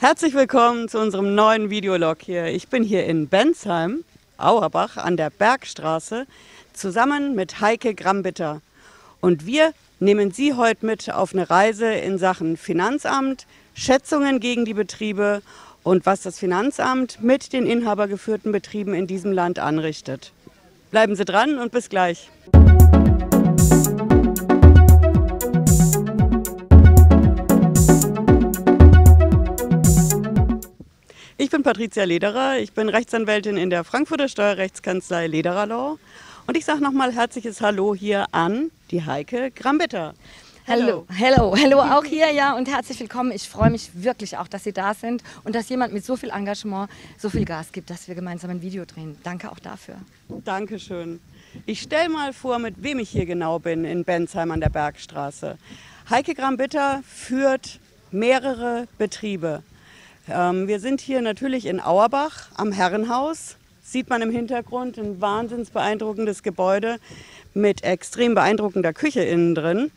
Herzlich willkommen zu unserem neuen Videolog hier. Ich bin hier in Bensheim, Auerbach an der Bergstraße, zusammen mit Heike Grambitter. Und wir nehmen Sie heute mit auf eine Reise in Sachen Finanzamt, Schätzungen gegen die Betriebe und was das Finanzamt mit den inhabergeführten Betrieben in diesem Land anrichtet. Bleiben Sie dran und bis gleich. Ich bin Patricia Lederer, ich bin Rechtsanwältin in der Frankfurter Steuerrechtskanzlei Lederer Law und ich sage nochmal herzliches Hallo hier an die Heike Grambitter. Hallo, hallo, hallo auch hier, ja, und herzlich willkommen. Ich freue mich wirklich auch, dass Sie da sind und dass jemand mit so viel Engagement so viel Gas gibt, dass wir gemeinsam ein Video drehen. Danke auch dafür. Dankeschön. Ich stelle mal vor, mit wem ich hier genau bin in Bensheim an der Bergstraße. Heike Grambitter führt mehrere Betriebe. Ähm, wir sind hier natürlich in Auerbach am Herrenhaus. Sieht man im Hintergrund ein wahnsinns beeindruckendes Gebäude mit extrem beeindruckender Küche innen drin.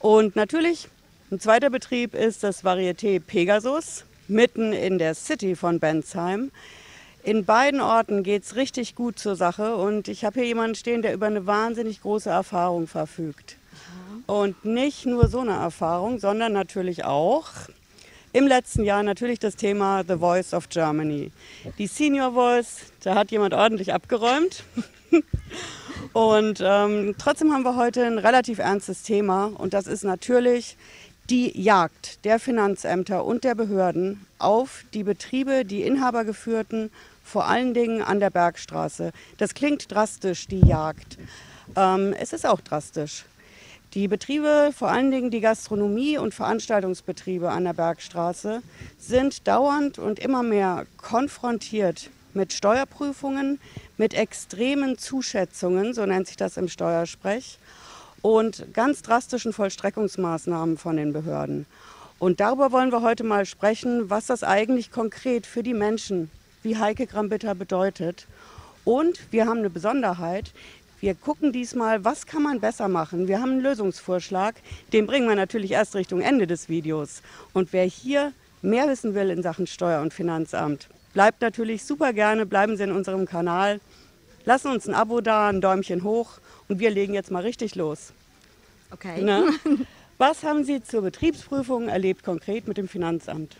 Und natürlich, ein zweiter Betrieb ist das Varieté Pegasus, mitten in der City von Bensheim. In beiden Orten geht es richtig gut zur Sache und ich habe hier jemanden stehen, der über eine wahnsinnig große Erfahrung verfügt. Und nicht nur so eine Erfahrung, sondern natürlich auch im letzten Jahr natürlich das Thema The Voice of Germany. Die Senior Voice, da hat jemand ordentlich abgeräumt. und ähm, trotzdem haben wir heute ein relativ ernstes Thema und das ist natürlich die Jagd der Finanzämter und der Behörden auf die Betriebe, die inhabergeführten, vor allen Dingen an der Bergstraße. Das klingt drastisch, die Jagd. Ähm, es ist auch drastisch. Die Betriebe, vor allen Dingen die Gastronomie und Veranstaltungsbetriebe an der Bergstraße, sind dauernd und immer mehr konfrontiert mit Steuerprüfungen, mit extremen Zuschätzungen, so nennt sich das im Steuersprech, und ganz drastischen Vollstreckungsmaßnahmen von den Behörden. Und darüber wollen wir heute mal sprechen, was das eigentlich konkret für die Menschen wie Heike Grambitter bedeutet. Und wir haben eine Besonderheit. Wir gucken diesmal, was kann man besser machen. Wir haben einen Lösungsvorschlag, den bringen wir natürlich erst Richtung Ende des Videos. Und wer hier mehr wissen will in Sachen Steuer- und Finanzamt, bleibt natürlich super gerne, bleiben Sie in unserem Kanal. Lassen uns ein Abo da, ein Däumchen hoch und wir legen jetzt mal richtig los. Okay. Na? Was haben Sie zur Betriebsprüfung erlebt konkret mit dem Finanzamt?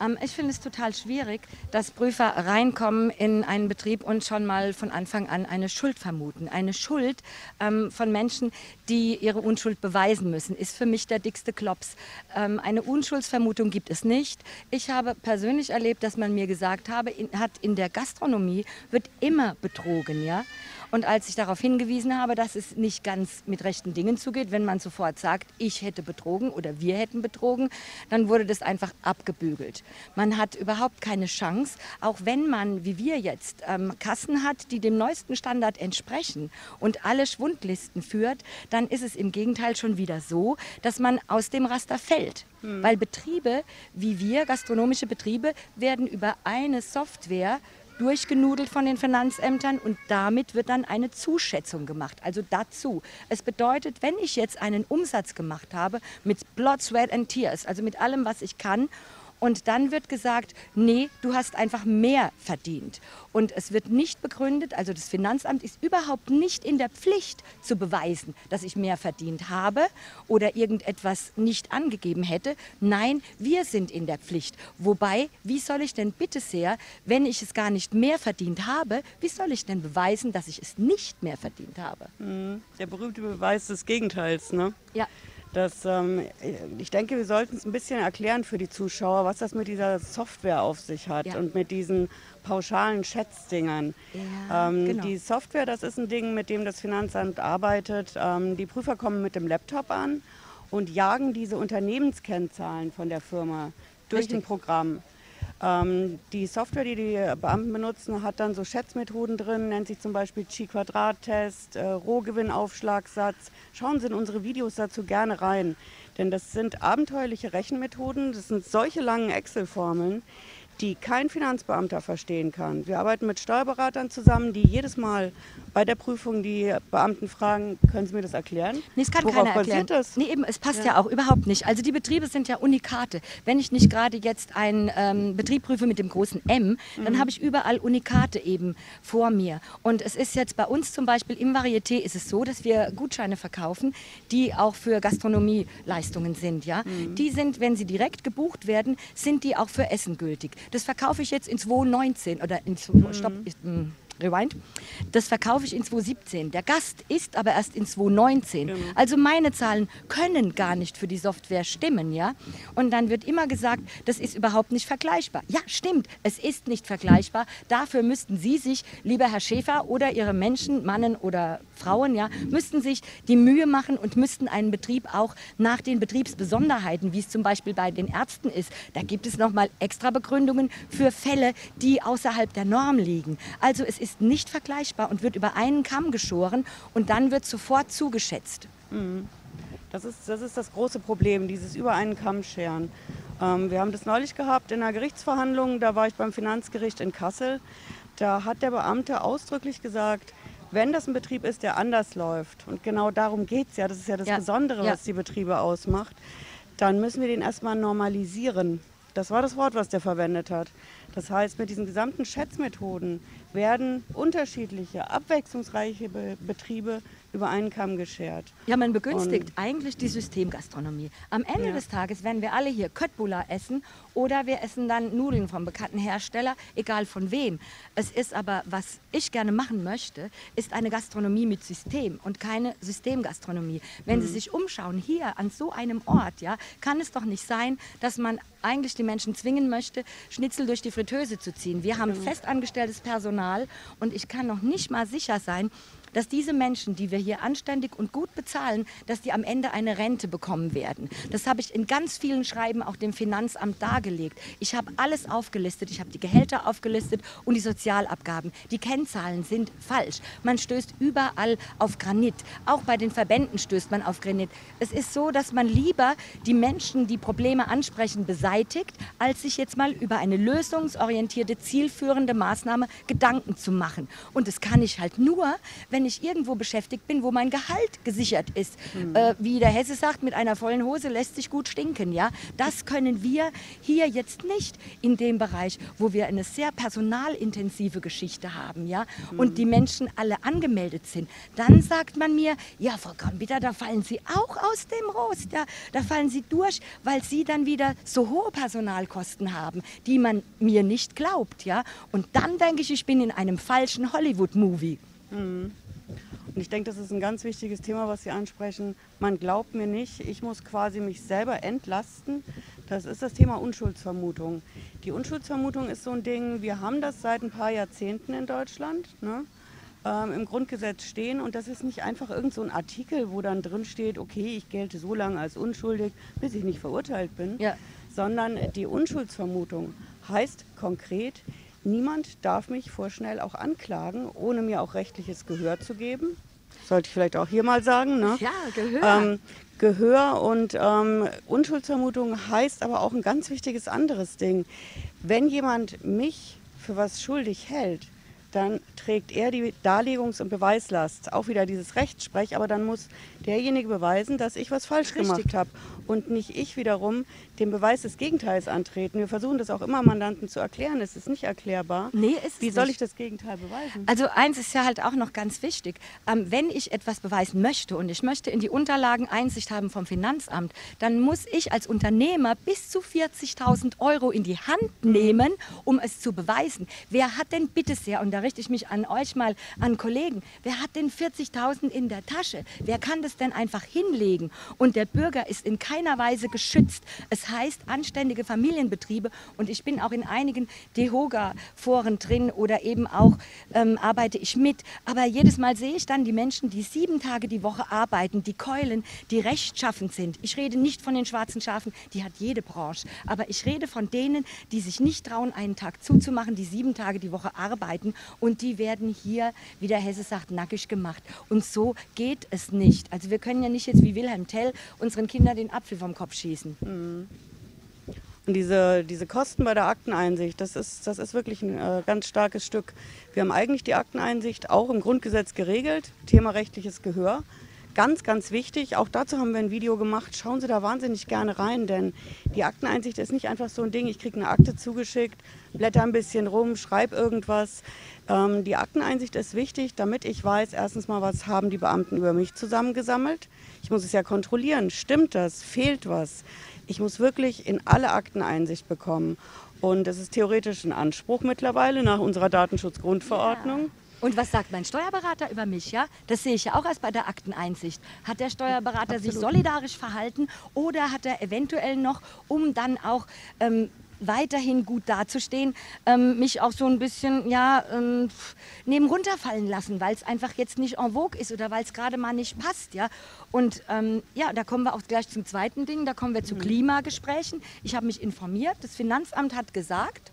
Ähm, ich finde es total schwierig, dass Prüfer reinkommen in einen Betrieb und schon mal von Anfang an eine Schuld vermuten. Eine Schuld ähm, von Menschen, die ihre Unschuld beweisen müssen, ist für mich der dickste Klops. Ähm, eine Unschuldsvermutung gibt es nicht. Ich habe persönlich erlebt, dass man mir gesagt habe, hat in der Gastronomie wird immer betrogen, ja. Und als ich darauf hingewiesen habe, dass es nicht ganz mit rechten Dingen zugeht, wenn man sofort sagt, ich hätte betrogen oder wir hätten betrogen, dann wurde das einfach abgebügelt. Man hat überhaupt keine Chance, auch wenn man, wie wir jetzt, ähm, Kassen hat, die dem neuesten Standard entsprechen und alle Schwundlisten führt, dann ist es im Gegenteil schon wieder so, dass man aus dem Raster fällt. Hm. Weil Betriebe wie wir, gastronomische Betriebe, werden über eine Software durchgenudelt von den Finanzämtern und damit wird dann eine Zuschätzung gemacht, also dazu. Es bedeutet, wenn ich jetzt einen Umsatz gemacht habe mit Blood, Sweat and Tears, also mit allem, was ich kann und dann wird gesagt, nee, du hast einfach mehr verdient. Und es wird nicht begründet, also das Finanzamt ist überhaupt nicht in der Pflicht zu beweisen, dass ich mehr verdient habe oder irgendetwas nicht angegeben hätte. Nein, wir sind in der Pflicht. Wobei, wie soll ich denn bitte sehr, wenn ich es gar nicht mehr verdient habe, wie soll ich denn beweisen, dass ich es nicht mehr verdient habe? Mhm. Der berühmte Beweis des Gegenteils, ne? Ja. Das, ähm, ich denke, wir sollten es ein bisschen erklären für die Zuschauer, was das mit dieser Software auf sich hat ja. und mit diesen pauschalen Schätzdingern. Ja, ähm, genau. Die Software, das ist ein Ding, mit dem das Finanzamt arbeitet. Ähm, die Prüfer kommen mit dem Laptop an und jagen diese Unternehmenskennzahlen von der Firma durch Richtig. ein Programm. Ähm, die Software, die die Beamten benutzen, hat dann so Schätzmethoden drin, nennt sich zum Beispiel Chi-Quadrat-Test, äh, Rohgewinnaufschlagsatz. Schauen Sie in unsere Videos dazu gerne rein, denn das sind abenteuerliche Rechenmethoden, das sind solche langen Excel-Formeln, die kein Finanzbeamter verstehen kann. Wir arbeiten mit Steuerberatern zusammen, die jedes Mal bei der Prüfung die Beamten fragen, können Sie mir das erklären? Nee, es kann Worauf keiner erklären. Das? Nee, eben, es passt ja. ja. auch überhaupt nicht. Also die Betriebe sind ja Unikate. Wenn ich nicht gerade jetzt einen ähm, Betrieb prüfe mit dem großen M, dann mhm. habe ich überall Unikate eben vor mir. Und es ist jetzt bei uns zum Beispiel im Varieté ist es so, dass wir Gutscheine verkaufen, die auch für Gastronomieleistungen sind. Ja? Mhm. Die sind, wenn sie direkt gebucht werden, sind die auch für Essen gültig. Das verkaufe ich jetzt in 2019 oder in, mhm. stopp, hm, Rewind. Das verkaufe ich in 2017. Der Gast ist aber erst in 2019. Genau. Also meine Zahlen können gar nicht für die Software stimmen, ja. Und dann wird immer gesagt, das ist überhaupt nicht vergleichbar. Ja, stimmt, es ist nicht vergleichbar. Dafür müssten Sie sich, lieber Herr Schäfer oder Ihre Menschen, Mannen oder Frauen, ja, müssten sich die Mühe machen und müssten einen Betrieb auch nach den Betriebsbesonderheiten, wie es zum Beispiel bei den Ärzten ist, da gibt es nochmal extra Begründungen für Fälle, die außerhalb der Norm liegen. Also es ist ist nicht vergleichbar und wird über einen Kamm geschoren und dann wird sofort zugeschätzt. Mhm. Das ist, das ist das große Problem, dieses über einen Kamm scheren. Ähm, wir haben das neulich gehabt in einer Gerichtsverhandlung, da war ich beim Finanzgericht in Kassel. Da hat der Beamte ausdrücklich gesagt, wenn das ein Betrieb ist, der anders läuft, und genau darum geht es ja, das ist ja das ja. Besondere, ja. was die Betriebe ausmacht, dann müssen wir den erstmal normalisieren. Das war das Wort, was der verwendet hat. Das heißt, mit diesen gesamten Schätzmethoden werden unterschiedliche, abwechslungsreiche Be Betriebe über einen Kamm geschert. Ja, man begünstigt Und eigentlich die Systemgastronomie. Am Ende ja. des Tages werden wir alle hier Köttbullar essen oder wir essen dann Nudeln vom bekannten Hersteller, egal von wem. Es ist aber, was ich gerne machen möchte, ist eine Gastronomie mit System und keine Systemgastronomie. Wenn mhm. Sie sich umschauen, hier an so einem Ort, ja, kann es doch nicht sein, dass man eigentlich die Menschen zwingen möchte, Schnitzel durch die Fritteuse zu ziehen. Wir haben mhm. festangestelltes Personal und ich kann noch nicht mal sicher sein, dass diese Menschen, die wir hier anständig und gut bezahlen, dass die am Ende eine Rente bekommen werden. Das habe ich in ganz vielen Schreiben auch dem Finanzamt dargelegt. Ich habe alles aufgelistet. Ich habe die Gehälter aufgelistet und die Sozialabgaben. Die Kennzahlen sind falsch. Man stößt überall auf Granit. Auch bei den Verbänden stößt man auf Granit. Es ist so, dass man lieber die Menschen, die Probleme ansprechen, beseitigt, als sich jetzt mal über eine lösungsorientierte, zielführende Maßnahme Gedanken zu machen. Und das kann ich halt nur, wenn ich irgendwo beschäftigt bin, wo mein Gehalt gesichert ist. Mhm. Äh, wie der Hesse sagt, mit einer vollen Hose lässt sich gut stinken. Ja? Das können wir hier jetzt nicht in dem Bereich, wo wir eine sehr personalintensive Geschichte haben ja? Mhm. und die Menschen alle angemeldet sind. Dann sagt man mir, ja, Frau Kambitter, da fallen Sie auch aus dem Rost. Ja? Da fallen Sie durch, weil Sie dann wieder so hohe Personalkosten haben, die man mir nicht glaubt. Ja? Und dann denke ich, ich bin in einem falschen Hollywood-Movie. Mhm. Und ich denke, das ist ein ganz wichtiges Thema, was Sie ansprechen. Man glaubt mir nicht, ich muss quasi mich selber entlasten. Das ist das Thema Unschuldsvermutung. Die Unschuldsvermutung ist so ein Ding, wir haben das seit ein paar Jahrzehnten in Deutschland. Ne? Ähm, im Grundgesetz stehen und das ist nicht einfach irgend so ein Artikel, wo dann drin steht, okay, ich gelte so lange als unschuldig, bis ich nicht verurteilt bin, ja. sondern die Unschuldsvermutung heißt konkret, niemand darf mich vorschnell auch anklagen, ohne mir auch rechtliches Gehör zu geben. Sollte ich vielleicht auch hier mal sagen. Ne? Ja, Gehör. Ähm, Gehör und ähm, Unschuldsvermutung heißt aber auch ein ganz wichtiges anderes Ding. Wenn jemand mich für was schuldig hält, dann trägt er die Darlegungs- und Beweislast. Auch wieder dieses Rechtsprech, aber dann muss derjenige beweisen, dass ich was falsch Richtig. gemacht habe und nicht ich wiederum den Beweis des Gegenteils antreten. Wir versuchen das auch immer Mandanten zu erklären. Es ist nicht erklärbar. Nee, ist Wie soll nicht. ich das Gegenteil beweisen? Also eins ist ja halt auch noch ganz wichtig. Ähm, wenn ich etwas beweisen möchte und ich möchte in die Unterlagen Einsicht haben vom Finanzamt, dann muss ich als Unternehmer bis zu 40.000 Euro in die Hand nehmen, um es zu beweisen. Wer hat denn bitte sehr, und da richte ich mich an euch mal, an Kollegen, wer hat denn 40.000 in der Tasche? Wer kann das denn einfach hinlegen? Und der Bürger ist in keiner Weise geschützt. Es heißt anständige Familienbetriebe und ich bin auch in einigen DEHOGA-Foren drin oder eben auch ähm, arbeite ich mit. Aber jedes Mal sehe ich dann die Menschen, die sieben Tage die Woche arbeiten, die keulen, die rechtschaffend sind. Ich rede nicht von den schwarzen Schafen, die hat jede Branche. Aber ich rede von denen, die sich nicht trauen, einen Tag zuzumachen, die sieben Tage die Woche arbeiten und die werden hier, wie der Hesse sagt, nackig gemacht. Und so geht es nicht. Also wir können ja nicht jetzt wie Wilhelm Tell unseren Kindern den Apfel vom Kopf schießen. Und diese, diese Kosten bei der Akteneinsicht, das ist, das ist wirklich ein äh, ganz starkes Stück. Wir haben eigentlich die Akteneinsicht auch im Grundgesetz geregelt, Thema rechtliches Gehör. Ganz, ganz wichtig, auch dazu haben wir ein Video gemacht. Schauen Sie da wahnsinnig gerne rein, denn die Akteneinsicht ist nicht einfach so ein Ding, ich kriege eine Akte zugeschickt, blätter ein bisschen rum, schreibe irgendwas. Ähm, die Akteneinsicht ist wichtig, damit ich weiß, erstens mal, was haben die Beamten über mich zusammengesammelt. Ich muss es ja kontrollieren, stimmt das, fehlt was. Ich muss wirklich in alle Akten Einsicht bekommen. Und das ist theoretisch ein Anspruch mittlerweile nach unserer Datenschutzgrundverordnung. Ja. Und was sagt mein Steuerberater über mich? Ja, das sehe ich ja auch erst bei der Akteneinsicht. Hat der Steuerberater Absolut. sich solidarisch verhalten oder hat er eventuell noch, um dann auch ähm, weiterhin gut dazustehen, ähm, mich auch so ein bisschen ja, ähm, neben runterfallen lassen, weil es einfach jetzt nicht en vogue ist oder weil es gerade mal nicht passt. Ja? Und ähm, ja, da kommen wir auch gleich zum zweiten Ding, da kommen wir zu mhm. Klimagesprächen. Ich habe mich informiert, das Finanzamt hat gesagt,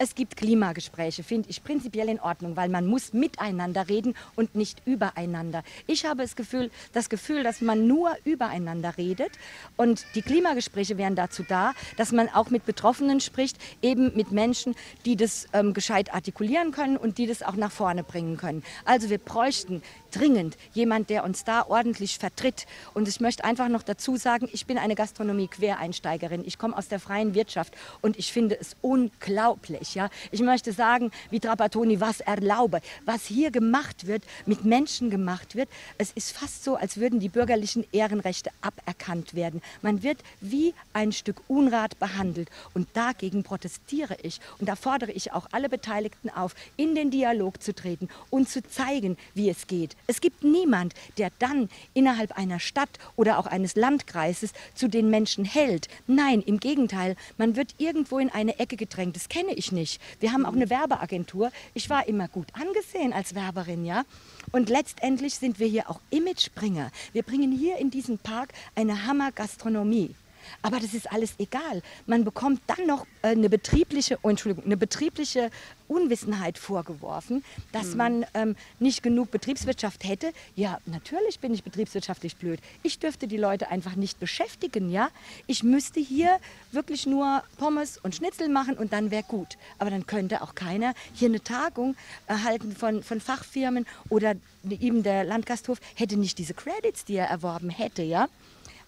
es gibt Klimagespräche, finde ich prinzipiell in Ordnung, weil man muss miteinander reden und nicht übereinander. Ich habe das Gefühl, das Gefühl, dass man nur übereinander redet und die Klimagespräche wären dazu da, dass man auch mit Betroffenen spricht, eben mit Menschen, die das ähm, gescheit artikulieren können und die das auch nach vorne bringen können. Also wir bräuchten dringend jemand, der uns da ordentlich vertritt. Und ich möchte einfach noch dazu sagen, ich bin eine Gastronomie-Quereinsteigerin. Ich komme aus der freien Wirtschaft und ich finde es unglaublich. Ja? Ich möchte sagen, wie Trapattoni was erlaube, was hier gemacht wird, mit Menschen gemacht wird. Es ist fast so, als würden die bürgerlichen Ehrenrechte aberkannt werden. Man wird wie ein Stück Unrat behandelt. Und dagegen protestiere ich. Und da fordere ich auch alle Beteiligten auf, in den Dialog zu treten und zu zeigen, wie es geht. Es gibt niemand, der dann innerhalb einer Stadt oder auch eines Landkreises zu den Menschen hält. Nein, im Gegenteil, man wird irgendwo in eine Ecke gedrängt. Das kenne ich nicht. Wir haben auch eine Werbeagentur. Ich war immer gut angesehen als Werberin, ja. Und letztendlich sind wir hier auch Imagebringer. Wir bringen hier in diesem Park eine Hammergastronomie. Aber das ist alles egal. Man bekommt dann noch äh, eine betriebliche, oh, Entschuldigung, eine betriebliche Unwissenheit vorgeworfen, dass mhm. man ähm, nicht genug Betriebswirtschaft hätte. Ja, natürlich bin ich betriebswirtschaftlich blöd. Ich dürfte die Leute einfach nicht beschäftigen, ja. Ich müsste hier wirklich nur Pommes und Schnitzel machen und dann wäre gut. Aber dann könnte auch keiner hier eine Tagung erhalten von, von Fachfirmen oder eben der Landgasthof hätte nicht diese Credits, die er erworben hätte, ja.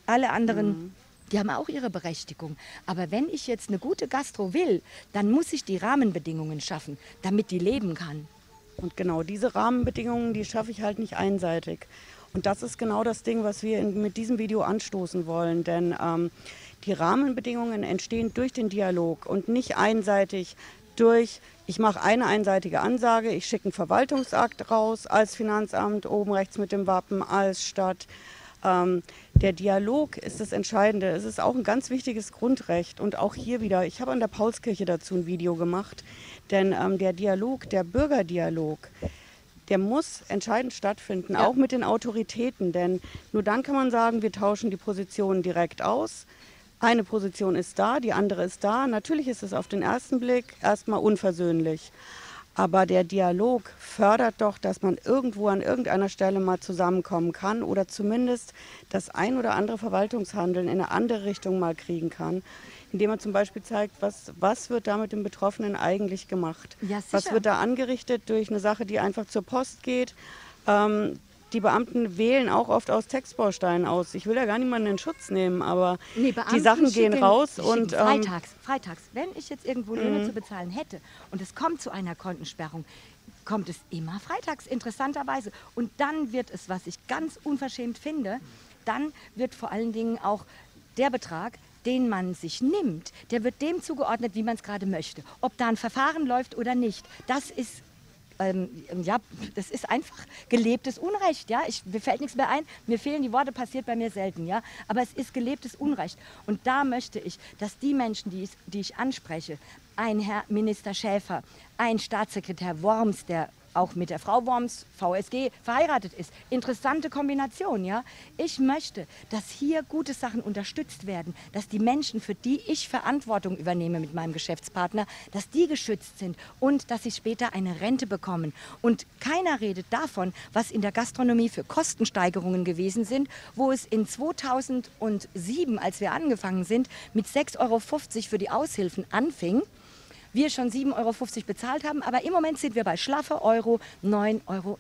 Alle anderen mhm die haben auch ihre Berechtigung. Aber wenn ich jetzt eine gute Gastro will, dann muss ich die Rahmenbedingungen schaffen, damit die leben kann. Und genau diese Rahmenbedingungen, die schaffe ich halt nicht einseitig. Und das ist genau das Ding, was wir in, mit diesem Video anstoßen wollen. Denn ähm, die Rahmenbedingungen entstehen durch den Dialog und nicht einseitig durch, ich mache eine einseitige Ansage, ich schicke einen Verwaltungsakt raus als Finanzamt, oben rechts mit dem Wappen, als Stadt. Ähm, der Dialog ist das Entscheidende. Es ist auch ein ganz wichtiges Grundrecht. Und auch hier wieder, ich habe an der Paulskirche dazu ein Video gemacht, denn ähm, der Dialog, der Bürgerdialog, der muss entscheidend stattfinden, ja. auch mit den Autoritäten. Denn nur dann kann man sagen, wir tauschen die Positionen direkt aus. Eine Position ist da, die andere ist da. Natürlich ist es auf den ersten Blick erstmal unversöhnlich. Aber der Dialog fördert doch, dass man irgendwo an irgendeiner Stelle mal zusammenkommen kann oder zumindest das ein oder andere Verwaltungshandeln in eine andere Richtung mal kriegen kann, indem man zum Beispiel zeigt, was, was wird da mit dem Betroffenen eigentlich gemacht. Ja, was wird da angerichtet durch eine Sache, die einfach zur Post geht. Ähm, die Beamten wählen auch oft aus Textbausteinen aus. Ich will ja gar niemanden in Schutz nehmen, aber nee, die Sachen gehen raus und ähm, freitags, freitags, wenn ich jetzt irgendwo Löhne mhm. zu bezahlen hätte und es kommt zu einer Kontensperrung, kommt es immer freitags interessanterweise und dann wird es, was ich ganz unverschämt finde, dann wird vor allen Dingen auch der Betrag den man sich nimmt, der wird dem zugeordnet, wie man es gerade möchte. Ob da ein Verfahren läuft oder nicht, das ist ähm, ja, das ist einfach gelebtes Unrecht. Ja? Ich, mir fällt nichts mehr ein, mir fehlen die Worte, passiert bei mir selten. Ja? Aber es ist gelebtes Unrecht. Und da möchte ich, dass die Menschen, die ich, die ich anspreche, ein Herr Minister Schäfer, ein Staatssekretär Worms, der auch mit der Frau Worms, VSG, verheiratet ist. Interessante Kombination, ja. Ich möchte, dass hier gute Sachen unterstützt werden, dass die Menschen, für die ich Verantwortung übernehme mit meinem Geschäftspartner, dass die geschützt sind und dass sie später eine Rente bekommen. Und keiner redet davon, was in der Gastronomie für Kostensteigerungen gewesen sind, wo es in 2007, als wir angefangen sind, mit 6,50 Euro für die Aushilfen anfing wir schon 7,50 Euro bezahlt haben, aber im Moment sind wir bei schlaffe Euro 9,19 Euro.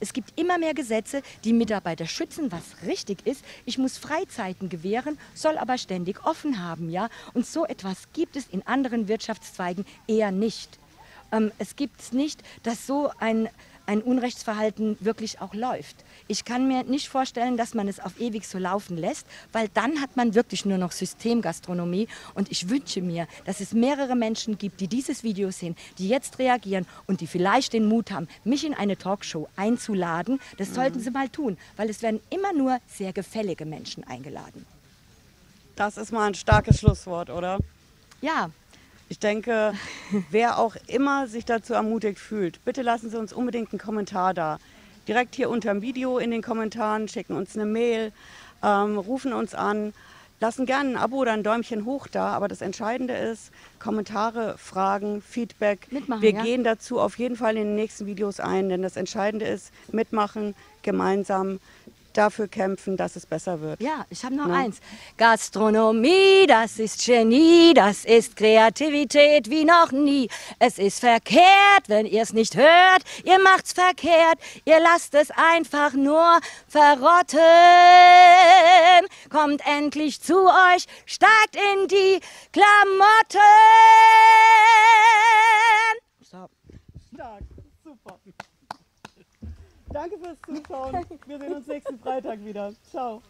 Es gibt immer mehr Gesetze, die Mitarbeiter schützen, was richtig ist. Ich muss Freizeiten gewähren, soll aber ständig offen haben, ja. Und so etwas gibt es in anderen Wirtschaftszweigen eher nicht. Ähm, es gibt es nicht, dass so ein ein Unrechtsverhalten wirklich auch läuft. Ich kann mir nicht vorstellen, dass man es auf ewig so laufen lässt, weil dann hat man wirklich nur noch Systemgastronomie. Und ich wünsche mir, dass es mehrere Menschen gibt, die dieses Video sehen, die jetzt reagieren und die vielleicht den Mut haben, mich in eine Talkshow einzuladen. Das mhm. sollten sie mal tun, weil es werden immer nur sehr gefällige Menschen eingeladen. Das ist mal ein starkes Schlusswort, oder? Ja, ich denke, wer auch immer sich dazu ermutigt fühlt, bitte lassen Sie uns unbedingt einen Kommentar da. Direkt hier unter dem Video in den Kommentaren, schicken uns eine Mail, ähm, rufen uns an, lassen gerne ein Abo oder ein Däumchen hoch da. Aber das Entscheidende ist, Kommentare, Fragen, Feedback. Mitmachen, Wir ja. gehen dazu auf jeden Fall in den nächsten Videos ein, denn das Entscheidende ist, mitmachen, gemeinsam dafür kämpfen, dass es besser wird. Ja, ich habe noch ja. eins. Gastronomie, das ist Genie, das ist Kreativität wie noch nie. Es ist verkehrt, wenn ihr es nicht hört. Ihr macht's verkehrt, ihr lasst es einfach nur verrotten. Kommt endlich zu euch, steigt in die Klamotten. So. Stark. Danke fürs Zuschauen. Wir sehen uns nächsten Freitag wieder. Ciao.